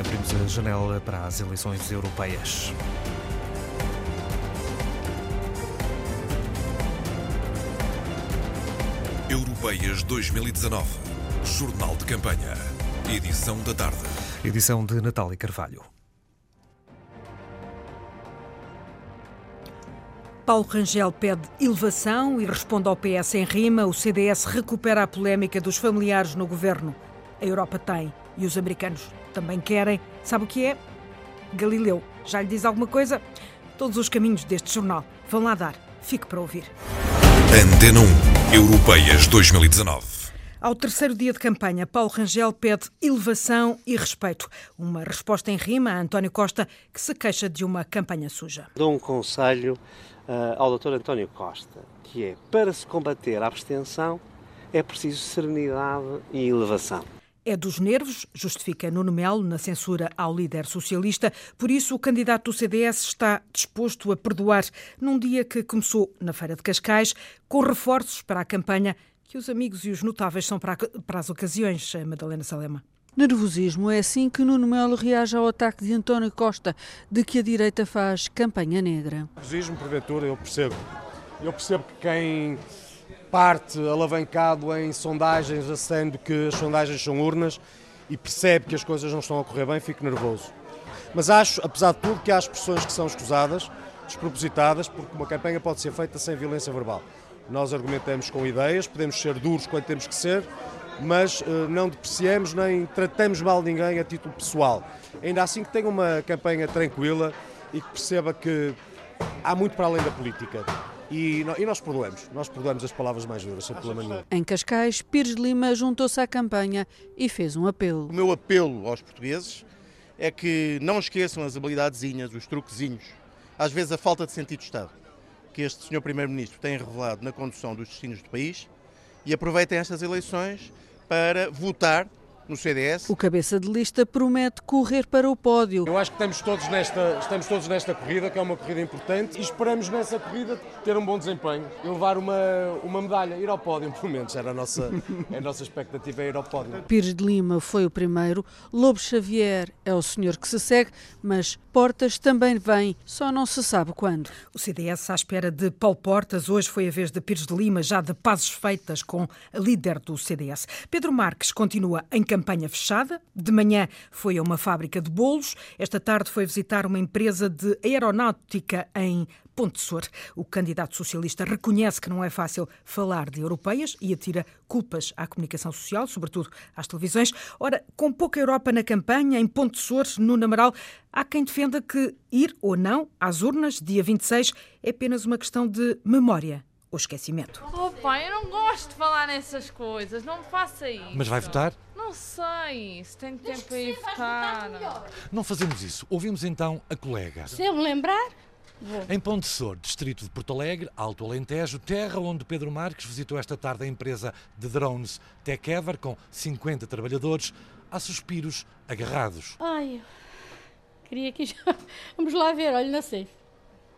Abrimos a janela para as eleições europeias. Europeias 2019. Jornal de Campanha. Edição da tarde. Edição de Natália Carvalho. Paulo Rangel pede elevação e responde ao PS em rima. O CDS recupera a polémica dos familiares no governo. A Europa tem e os americanos também querem. Sabe o que é? Galileu. Já lhe diz alguma coisa? Todos os caminhos deste jornal vão lá dar. Fique para ouvir. Antena 1. Europeias 2019. Ao terceiro dia de campanha, Paulo Rangel pede elevação e respeito. Uma resposta em rima a António Costa, que se queixa de uma campanha suja. Dou um conselho uh, ao Dr. António Costa, que é, para se combater a abstenção, é preciso serenidade e elevação. É dos nervos, justifica Nuno Melo na censura ao líder socialista. Por isso, o candidato do CDS está disposto a perdoar num dia que começou na Feira de Cascais, com reforços para a campanha que os amigos e os notáveis são para, para as ocasiões, Madalena Salema. Nervosismo é assim que Nuno Melo reage ao ataque de António Costa, de que a direita faz campanha negra. Nervosismo, porventura, eu percebo. Eu percebo que quem parte alavancado em sondagens, acendo que as sondagens são urnas e percebe que as coisas não estão a correr bem, fica nervoso. Mas acho, apesar de tudo, que há expressões que são escusadas, despropositadas, porque uma campanha pode ser feita sem violência verbal. Nós argumentamos com ideias, podemos ser duros quando temos que ser, mas uh, não depreciamos nem tratamos mal ninguém a título pessoal. Ainda assim que tenha uma campanha tranquila e que perceba que há muito para além da política. E, e, nós perdoamos, nós perdoamos as palavras mais duras, sem problema nenhum. Em Cascais, Pires de Lima juntou-se à campanha e fez um apelo. O meu apelo aos portugueses é que não esqueçam as habilidadezinhas, os truquezinhos, às vezes a falta de sentido de Estado, que este senhor Primeiro-Ministro tem revelado na condução dos destinos do país e aproveitem estas eleições para votar no CDS. O cabeça de lista promete correr para o pódio. Eu acho que estamos todos nesta, estamos todos nesta corrida, que é uma corrida importante, e esperamos nessa corrida ter um bom desempenho e levar uma, uma medalha, ir ao pódio, pelo menos. Era a nossa, a nossa expectativa, é ir ao pódio. Pires de Lima foi o primeiro, Lobo Xavier é o senhor que se segue, mas Portas também vem, só não se sabe quando. O CDS à espera de Paulo Portas. Hoje foi a vez de Pires de Lima, já de pazes feitas com a líder do CDS. Pedro Marques continua em campanha fechada. De manhã foi a uma fábrica de bolos. Esta tarde foi visitar uma empresa de aeronáutica em Ponte Sor. O candidato socialista reconhece que não é fácil falar de europeias e atira culpas à comunicação social, sobretudo às televisões. Ora, com pouca Europa na campanha, em Ponte Sor, no Namaral, há quem defenda que ir ou não às urnas, dia 26, é apenas uma questão de memória ou esquecimento. Oh pai, eu não gosto de falar nessas coisas, não me faça isso. Mas vai votar? Não sei, se tem tempo para ir votar. Não fazemos isso. Ouvimos então a colega. Se eu me lembrar, em Ponte Sor, distrito de Porto Alegre, Alto Alentejo, terra onde Pedro Marques visitou esta tarde a empresa de drones TechEver com 50 trabalhadores, há suspiros agarrados. Ai, queria que já... Vamos lá ver, olha, não sei.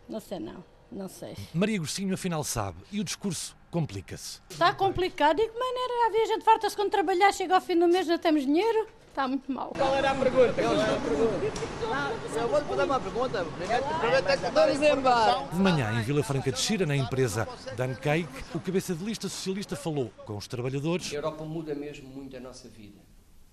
Não sei não, não sei. Maria Gostinho afinal sabe e o discurso complica-se. Está complicado, de que maneira? Havia gente farta-se quando trabalhar, chega ao fim do mês, não temos dinheiro. Está muito mal. Qual era a pergunta? Qual era a pergunta? eu vou-te fazer uma pergunta. Vamos embora. De manhã, em Vila Franca de Xira, na empresa Cake, o cabeça de lista socialista falou com os trabalhadores. A Europa muda mesmo muito a nossa vida.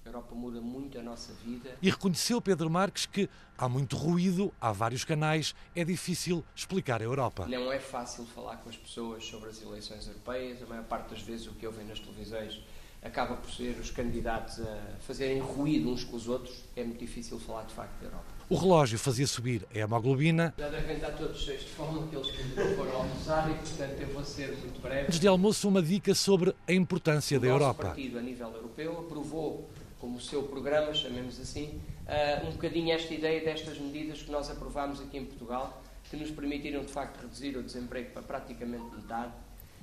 A Europa muda muito a nossa vida. E reconheceu Pedro Marques que há muito ruído, há vários canais, é difícil explicar a Europa. Não é fácil falar com as pessoas sobre as eleições europeias. A maior parte das vezes o que ouvem nas televisões acaba por ser os candidatos a fazerem ruído uns com os outros, é muito difícil falar de facto da Europa. O relógio fazia subir a hemoglobina. Já devem estar todos cheios de fome, aqueles que foram almoçar e, portanto, eu vou ser muito breve. Antes de almoço, uma dica sobre a importância o da Europa. O partido, a nível europeu, aprovou como seu programa, chamemos assim, uh, um bocadinho esta ideia destas medidas que nós aprovámos aqui em Portugal, que nos permitiram, de facto, reduzir o desemprego para praticamente metade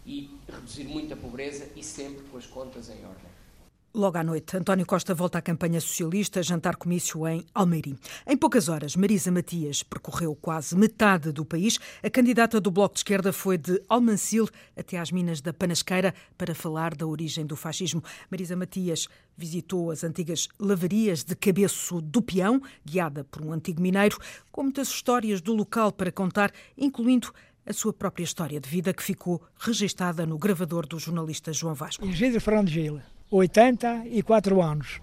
e reduzir muito a pobreza e sempre com as contas em ordem. Logo à noite, António Costa volta à campanha socialista, jantar comício em Almeirim. Em poucas horas, Marisa Matias percorreu quase metade do país. A candidata do Bloco de Esquerda foi de Almancil até às minas da Panasqueira para falar da origem do fascismo. Marisa Matias visitou as antigas lavarias de Cabeço do Peão, guiada por um antigo mineiro, com muitas histórias do local para contar, incluindo a sua própria história de vida que ficou registada no gravador do jornalista João Vasco. Isidro Fernando Gil. 84 anos.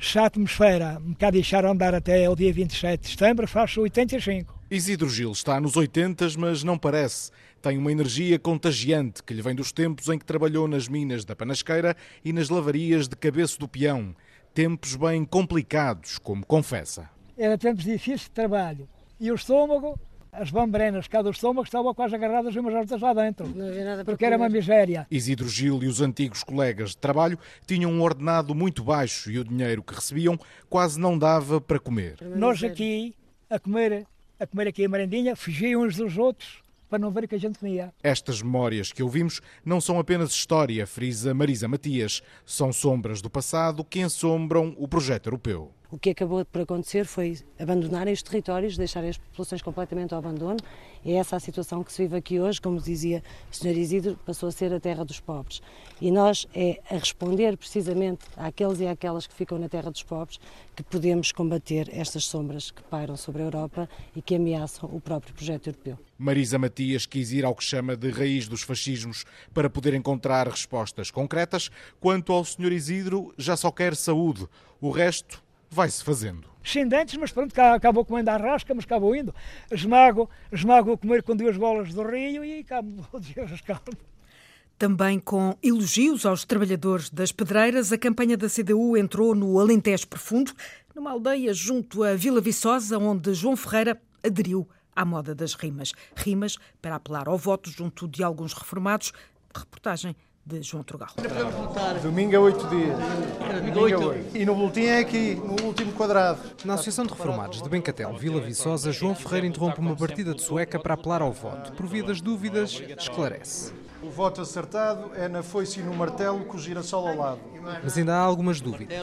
Se a atmosfera me cá deixar andar até o dia 27 de setembro, faço 85. Isidro Gil está nos 80, mas não parece. Tem uma energia contagiante que lhe vem dos tempos em que trabalhou nas minas da Panasqueira e nas lavarias de Cabeço do Peão. Tempos bem complicados, como confessa. Era tempos difíceis de trabalho. E o estômago as bambrenas cá do estômago estavam quase agarradas umas outras lá dentro. Não havia nada porque era uma miséria. Isidro Gil e os antigos colegas de trabalho tinham um ordenado muito baixo e o dinheiro que recebiam quase não dava para comer. Nós aqui, a comer, a comer aqui a merendinha, fugiam uns dos outros para não ver o que a gente comia. Estas memórias que ouvimos não são apenas história, frisa Marisa Matias, são sombras do passado que ensombram o projeto europeu. O que acabou por acontecer foi abandonarem os territórios, deixarem as populações completamente ao abandono. É essa a situação que se vive aqui hoje, como dizia o Sr. Isidro, passou a ser a terra dos pobres. E nós é a responder precisamente àqueles e àquelas que ficam na terra dos pobres que podemos combater estas sombras que pairam sobre a Europa e que ameaçam o próprio projeto europeu. Marisa Matias quis ir ao que chama de raiz dos fascismos para poder encontrar respostas concretas. Quanto ao Sr. Isidro, já só quer saúde. O resto vai-se fazendo. Sem dentes, mas pronto, acabou comendo a rasca, mas acabou indo. Esmago, esmago a comer com duas bolas do rio e acabo de rascar. Também com elogios aos trabalhadores das pedreiras, a campanha da CDU entrou no Alentejo Profundo, numa aldeia junto a Vila Viçosa, onde João Ferreira aderiu à moda das rimas. Rimas para apelar ao voto junto de alguns reformados. Reportagem de João Trugal. Domingo a oito dias. Domingo a oito. E no boletim é aqui, no último quadrado. Na Associação de Reformados de Bencatel, Vila Viçosa, João Ferreira interrompe uma partida de sueca para apelar ao voto. Por via das dúvidas, esclarece. O voto acertado é na foice e no martelo com o girassol ao lado. Mas ainda há algumas dúvidas.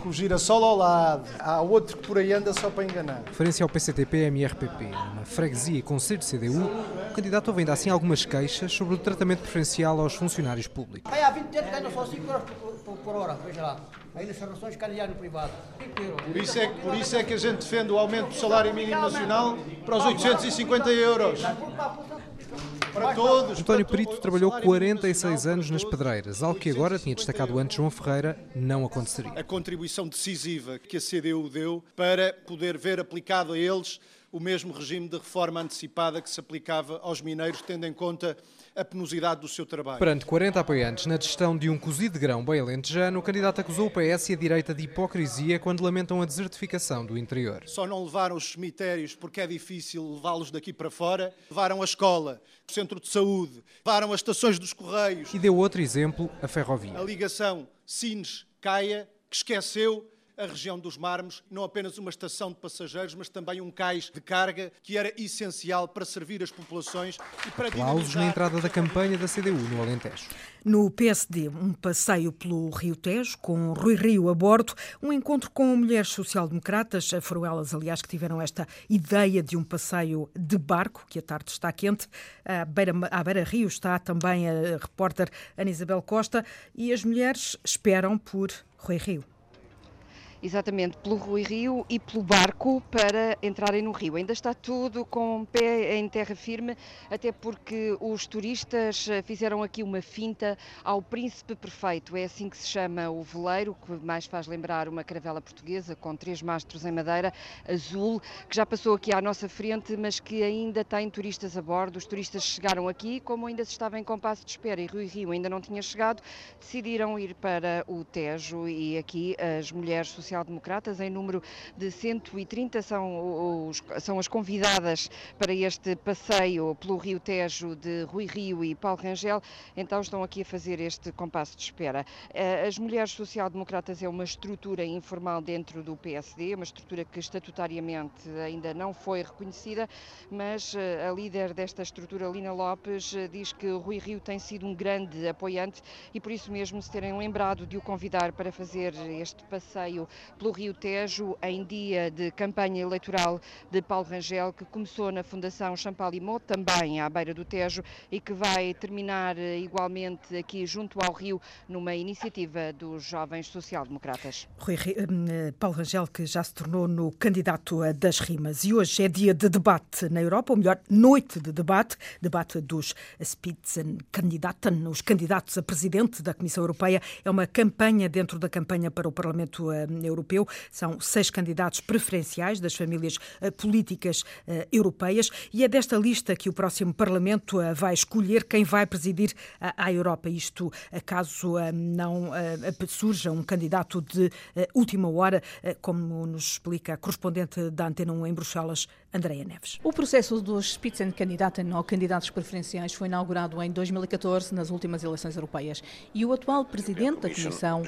Com o girassol ao lado. Há outro que por aí anda só para enganar. Referência ao PCTP-MRPP, numa freguesia e conselho de CDU, o candidato ainda assim algumas queixas sobre o tratamento preferencial aos funcionários públicos. Há 20 anos ganham só 5 euros por, por, hora, veja lá. Aí nas relações no privado. Por isso, é, por isso é que a gente defende o aumento do salário mínimo nacional para os 850 euros. Para todos. António Perito trabalhou 46 anos nas pedreiras, algo que agora, tinha destacado antes João Ferreira, não aconteceria. A contribuição decisiva que a CDU deu para poder ver aplicado a eles o mesmo regime de reforma antecipada que se aplicava aos mineiros, tendo em conta a penosidade do seu trabalho. Perante 40 apoiantes na gestão de um cozido de grão bem alentejano, o candidato acusou o PS e a direita de hipocrisia quando lamentam a desertificação do interior. Só não levaram os cemitérios porque é difícil levá-los daqui para fora, levaram a escola, o centro de saúde, levaram as estações dos correios. E deu outro exemplo, a ferrovia. A ligação Sines-Caia, que esqueceu a região dos Mármores, não apenas uma estação de passageiros, mas também um cais de carga que era essencial para servir as populações e para Aplausos na entrada da campanha da CDU no Alentejo. No PSD, um passeio pelo Rio Tejo, com Rui Rio a bordo, um encontro com mulheres social-democratas, foram elas, aliás, que tiveram esta ideia de um passeio de barco, que a tarde está quente. À beira, à beira Rio está também a repórter Ana Isabel Costa e as mulheres esperam por Rui Rio. Exatamente, pelo Rui Rio e pelo barco para entrarem no rio. Ainda está tudo com pé em terra firme, até porque os turistas eh, fizeram aqui uma finta ao Príncipe Perfeito. É assim que se chama o veleiro, que mais faz lembrar uma caravela portuguesa com três mastros em madeira azul, que já passou aqui à nossa frente, mas que ainda tem turistas a bordo. Os turistas chegaram aqui, como ainda se estava em compasso de espera e Rui Rio ainda não tinha chegado, decidiram ir para o Tejo e aqui as mulheres sociais social-democratas, em número de 130 são, os, são as convidadas para este passeio pelo Rio Tejo de Rui Rio e Paulo Rangel, então estão aqui a fazer este compasso de espera. Eh, as mulheres social-democratas é uma estrutura informal dentro do PSD, uma estrutura que estatutariamente ainda não foi reconhecida, mas eh, a líder desta estrutura, Lina Lopes, diz que Rui Rio tem sido um grande apoiante e por isso mesmo se terem lembrado de o convidar para fazer este passeio pelo Rio Tejo em dia de campanha eleitoral de Paulo Rangel, que começou na Fundação Champalimau, também à beira do Tejo, e que vai terminar eh, igualmente aqui junto ao Rio, numa iniciativa dos jovens social-democratas. Paulo Rangel, que já se tornou no candidato das rimas, e hoje é dia de debate na Europa, ou melhor, noite de debate, debate dos Spitzenkandidaten, os candidatos a presidente da Comissão Europeia. É uma campanha dentro da campanha para o Parlamento eh, Europeu. São seis candidatos preferenciais das famílias eh, políticas eh, europeias e é desta lista que o próximo Parlamento vai escolher quem vai presidir a Europa. Isto caso não surja um candidato de última hora, como nos explica a correspondente da Antena 1 em Bruxelas, Andreia Neves. O processo dos Spitzenkandidaten ou candidatos preferenciais foi inaugurado em 2014 nas últimas eleições europeias e o atual presidente da Comissão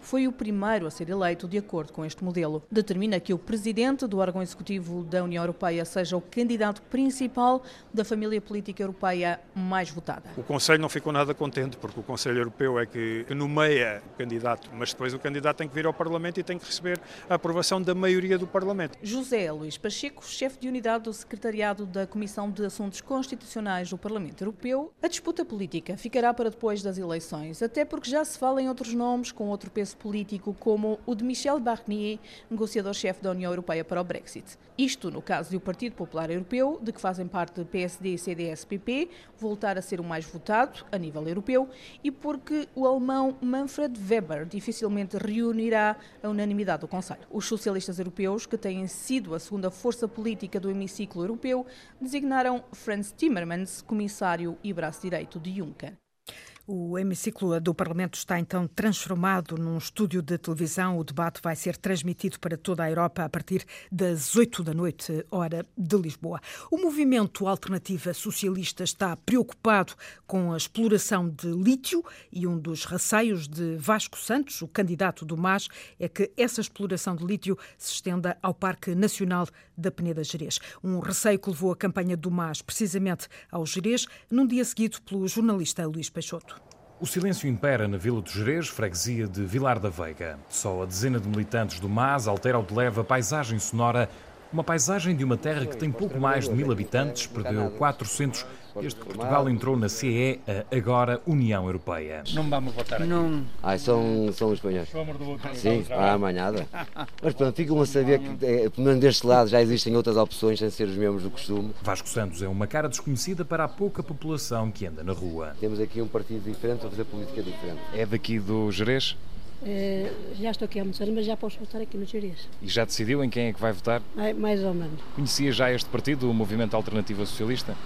foi o primeiro a ser eleito de acordo com este modelo. Determina que o presidente do órgão executivo da União Europeia seja o candidato principal da família política europeia mais votada. O Conselho não ficou nada contente porque o Conselho Europeu é que nomeia o candidato, mas depois o candidato tem que vir ao Parlamento e tem que receber a aprovação da maioria do Parlamento. José Luís Pacheco, chefe de unidade do Secretariado da Comissão de Assuntos Constitucionais do Parlamento Europeu, a disputa política ficará para depois das eleições, até porque já se fala em outros nomes com outro peso político, como o de Michel Barnier, negociador-chefe da União Europeia para o Brexit. Isto no caso de o Partido Popular Europeu, de que fazem parte PSD, CDS, PP, voltar a ser o mais votado a nível europeu, e porque o alemão Manfred Weber dificilmente reunirá a unanimidade do Conselho. Os socialistas europeus, que têm sido a segunda força política do hemiciclo europeu, designaram Franz Timmermans comissário e braço direito de Juncker. O hemiciclo do Parlamento está então transformado num estúdio de televisão. O debate vai ser transmitido para toda a Europa a partir das 8 da noite, hora de Lisboa. O movimento Alternativa Socialista está preocupado com a exploração de lítio e um dos receios de Vasco Santos, o candidato do MAS, é que essa exploração de lítio se estenda ao Parque Nacional da Peneda Gerês. Um receio que levou a campanha do MAS precisamente ao Gerês, num dia seguido pelo jornalista Luís Peixoto. O silêncio impera na Vila dos Jerez, freguesia de Vilar da Veiga. Só a dezena de militantes do MAS altera ou leva a paisagem sonora uma paisagem de uma terra que tem pouco mais de mil habitantes, perdeu 400 desde que Portugal entrou na CE, a agora União Europeia. Não vamos votar aqui. Não. Ai, são, são espanhóis. Sim, à amanhada. Mas pronto, ficam a saber que, é, pelo menos deste lado, já existem outras opções sem ser os membros do costume. Vasco Santos é uma cara desconhecida para a pouca população que anda na rua. Temos aqui um partido diferente a fazer política diferente. É daqui do Jerez? Uh, já estou aqui há muitos anos, mas já posso votar aqui no Jerez. E já decidiu em quem é que vai votar? Mais, mais ou menos. Conhecia já este partido, o Movimento Alternativa Socialista?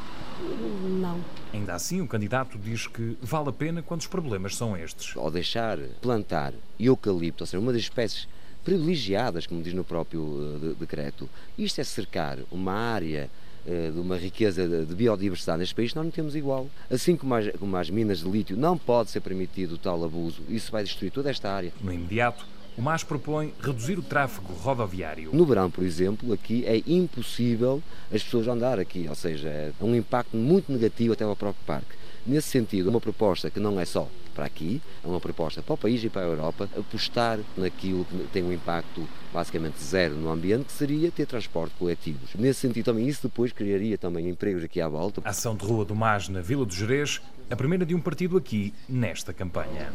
Não. Ainda assim, o candidato diz que vale a pena quando os problemas são estes. Ao deixar plantar eucalipto, ou seja, uma das espécies privilegiadas, como diz no próprio eh, decreto, isto é cercar uma área eh, de uma riqueza de biodiversidade neste país, nós não temos igual. Assim como as, como as minas de lítio, não pode ser permitido tal abuso. Isso vai destruir toda esta área. No imediato, o MAS propõe reduzir o tráfego rodoviário. No verão, por exemplo, aqui é impossível as pessoas andar aqui, ou seja, é um impacto muito negativo até ao próprio parque. Nesse sentido, uma proposta que não é só para aqui, é uma proposta para o país e para a Europa, apostar naquilo que tem um impacto basicamente zero no ambiente, que seria ter transporte coletivos. Nesse sentido também, isso depois criaria também empregos aqui à volta. Ação de rua do MAS na Vila do Jerez, a primeira de um partido aqui nesta campanha.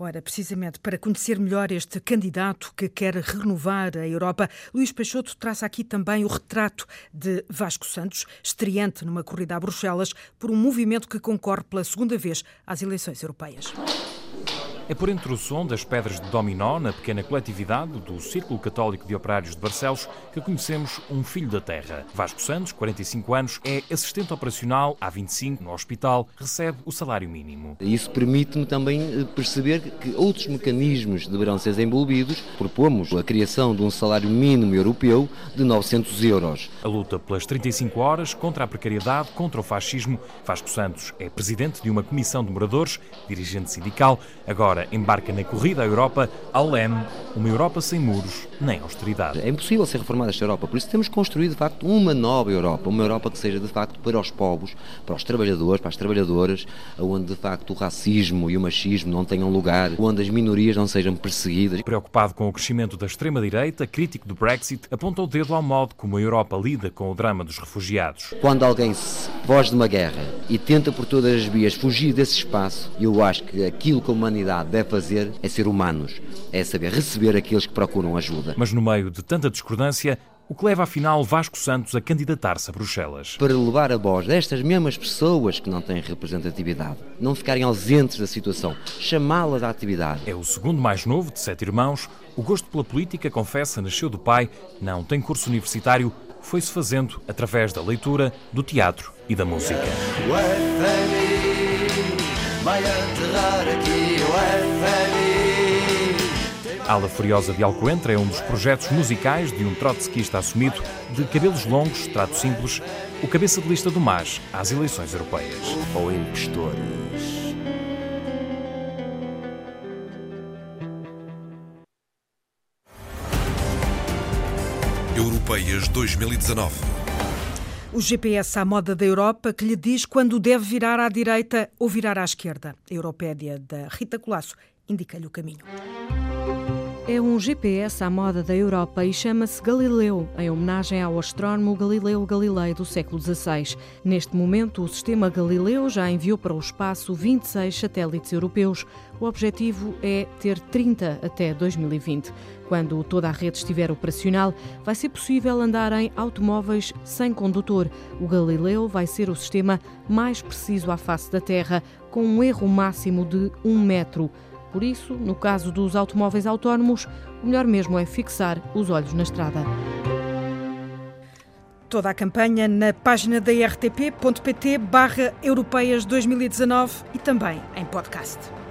Ora, precisamente para conhecer melhor este candidato que quer renovar a Europa, Luís Peixoto traça aqui também o retrato de Vasco Santos, estreante numa corrida a Bruxelas por um movimento que concorre pela segunda vez às eleições europeias. É por entre o som das pedras de dominó na pequena coletividade do Círculo Católico de Operários de Barcelos que conhecemos um filho da terra. Vasco Santos, 45 anos, é assistente operacional há 25 no hospital, recebe o salário mínimo. Isso permite-me também eh, perceber que outros mecanismos deverão ser desenvolvidos. Propomos a criação de um salário mínimo europeu de 900 euros. A luta pelas 35 horas contra a precariedade, contra o fascismo. Vasco Santos é presidente de uma comissão de moradores, dirigente sindical, agora embarca na corrida à Europa, ao leme, uma Europa sem muros nem austeridade. É impossível ser reformada esta Europa, por isso temos que construir de facto uma nova Europa, uma Europa que seja de facto para os povos, para os trabalhadores, para as trabalhadoras, onde de facto o racismo e o machismo não tenham lugar, onde as minorias não sejam perseguidas. Preocupado com o crescimento da extrema-direita, crítico do Brexit, aponta o dedo ao modo como a Europa lida com o drama dos refugiados. Quando alguém foge de uma guerra e tenta por todas as vias fugir desse espaço, eu acho que aquilo que a humanidade deve fazer é ser humanos, é saber receber aqueles que procuram ajuda. Mas no meio de tanta discordância, o que leva afinal Vasco Santos a candidatar-se a Bruxelas. Para levar a voz destas mesmas pessoas que não têm representatividade, não ficarem ausentes da situação, chamá-las à atividade. É o segundo mais novo de sete irmãos. O gosto pela política, confessa, nasceu do pai, não tem curso universitário, foi-se fazendo através da leitura, do teatro e da música. Ala Furiosa de Alcoentra é um dos projetos musicais de um trotskista assumido de cabelos longos, trato simples, o cabeça de lista do MAS às eleições europeias. Ou impostores. Europeias 2019. O GPS à moda da Europa que lhe diz quando deve virar à direita ou virar à esquerda. A Europédia da Rita Colasso indica-lhe o caminho. É um GPS à moda da Europa e chama-se Galileu, em homenagem ao astrónomo Galileu Galilei do século XVI. Neste momento, o sistema Galileu já enviou para o espaço 26 satélites europeus. O objetivo é ter 30 até 2020. Quando toda a rede estiver operacional, vai ser possível andar em automóveis sem condutor. O Galileu vai ser o sistema mais preciso à face da Terra, com um erro máximo de um metro. Por isso, no caso dos automóveis autónomos, o melhor mesmo é fixar os olhos na estrada. Toda a campanha na página da rtp.pt barra Europeias 2019 e também em podcast.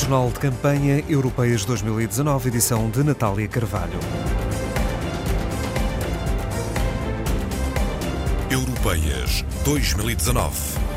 Jornal de Campanha Europeias 2019, edição de Natália Carvalho. Europeias 2019.